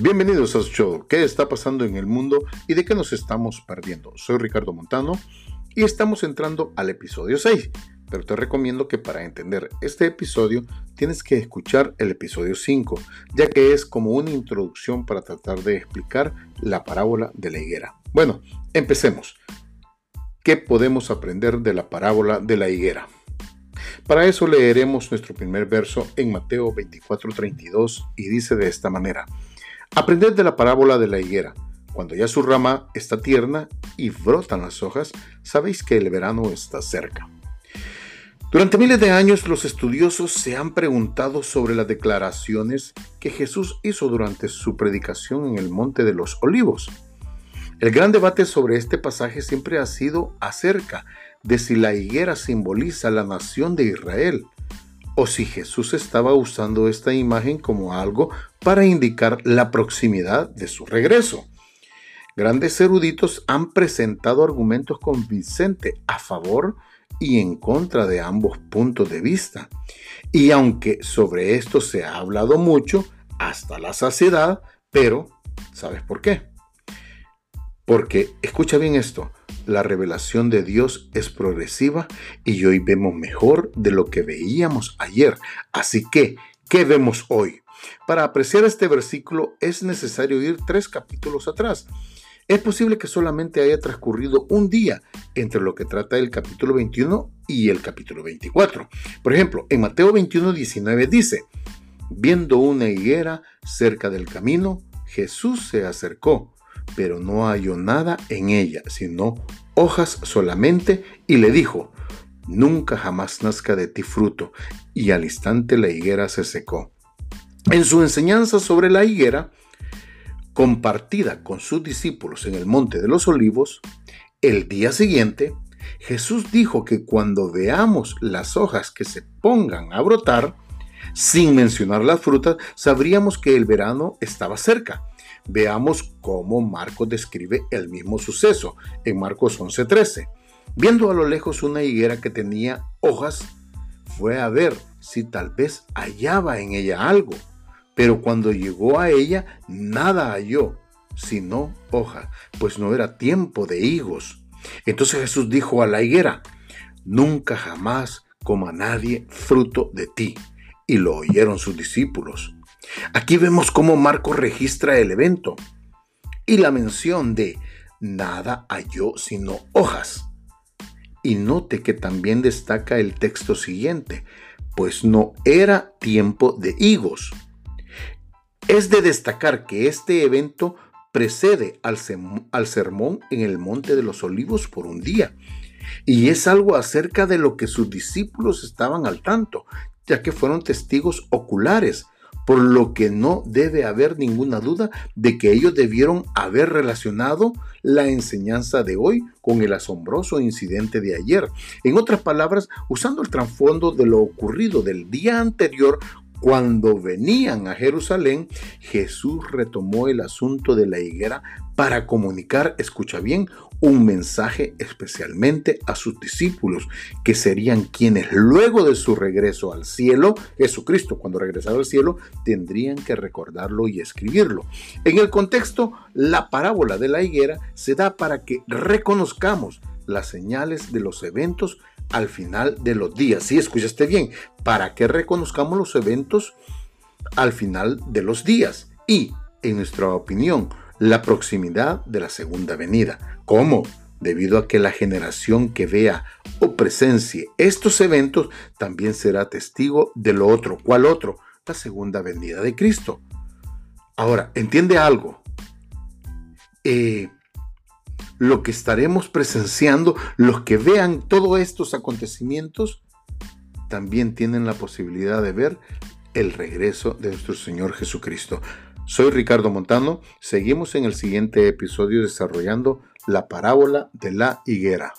Bienvenidos a su show, ¿qué está pasando en el mundo y de qué nos estamos perdiendo? Soy Ricardo Montano y estamos entrando al episodio 6, pero te recomiendo que para entender este episodio tienes que escuchar el episodio 5, ya que es como una introducción para tratar de explicar la parábola de la higuera. Bueno, empecemos. ¿Qué podemos aprender de la parábola de la higuera? Para eso leeremos nuestro primer verso en Mateo 24:32 y dice de esta manera. Aprended de la parábola de la higuera. Cuando ya su rama está tierna y brotan las hojas, sabéis que el verano está cerca. Durante miles de años los estudiosos se han preguntado sobre las declaraciones que Jesús hizo durante su predicación en el Monte de los Olivos. El gran debate sobre este pasaje siempre ha sido acerca de si la higuera simboliza la nación de Israel o si Jesús estaba usando esta imagen como algo para indicar la proximidad de su regreso. Grandes eruditos han presentado argumentos convincentes a favor y en contra de ambos puntos de vista. Y aunque sobre esto se ha hablado mucho, hasta la saciedad, pero ¿sabes por qué? Porque, escucha bien esto, la revelación de Dios es progresiva y hoy vemos mejor de lo que veíamos ayer. Así que, ¿qué vemos hoy? Para apreciar este versículo es necesario ir tres capítulos atrás. Es posible que solamente haya transcurrido un día entre lo que trata el capítulo 21 y el capítulo 24. Por ejemplo, en Mateo 21, 19 dice, viendo una higuera cerca del camino, Jesús se acercó pero no halló nada en ella, sino hojas solamente, y le dijo, nunca jamás nazca de ti fruto. Y al instante la higuera se secó. En su enseñanza sobre la higuera, compartida con sus discípulos en el Monte de los Olivos, el día siguiente, Jesús dijo que cuando veamos las hojas que se pongan a brotar, sin mencionar las frutas, sabríamos que el verano estaba cerca Veamos cómo Marcos describe el mismo suceso en Marcos 11:13. Viendo a lo lejos una higuera que tenía hojas, fue a ver si tal vez hallaba en ella algo. Pero cuando llegó a ella, nada halló, sino hojas, pues no era tiempo de higos. Entonces Jesús dijo a la higuera, nunca jamás coma nadie fruto de ti. Y lo oyeron sus discípulos. Aquí vemos cómo Marco registra el evento y la mención de nada halló sino hojas. Y note que también destaca el texto siguiente, pues no era tiempo de higos. Es de destacar que este evento precede al, al, sermón en el Monte de los Olivos por un día. Y es algo acerca de lo que sus discípulos estaban al tanto, ya que fueron testigos oculares por lo que no debe haber ninguna duda de que ellos debieron haber relacionado la enseñanza de hoy con el asombroso incidente de ayer. En otras palabras, usando el trasfondo de lo ocurrido del día anterior cuando venían a Jerusalén, Jesús retomó el asunto de la higuera para comunicar, escucha bien, un mensaje especialmente a sus discípulos, que serían quienes luego de su regreso al cielo, Jesucristo cuando regresara al cielo, tendrían que recordarlo y escribirlo. En el contexto, la parábola de la higuera se da para que reconozcamos las señales de los eventos al final de los días. Si escuchaste bien, para que reconozcamos los eventos al final de los días. Y, en nuestra opinión, la proximidad de la segunda venida. ¿Cómo? Debido a que la generación que vea o presencie estos eventos también será testigo de lo otro. ¿Cuál otro? La segunda venida de Cristo. Ahora, entiende algo. Eh, lo que estaremos presenciando, los que vean todos estos acontecimientos, también tienen la posibilidad de ver el regreso de nuestro Señor Jesucristo. Soy Ricardo Montano. Seguimos en el siguiente episodio desarrollando la parábola de la higuera.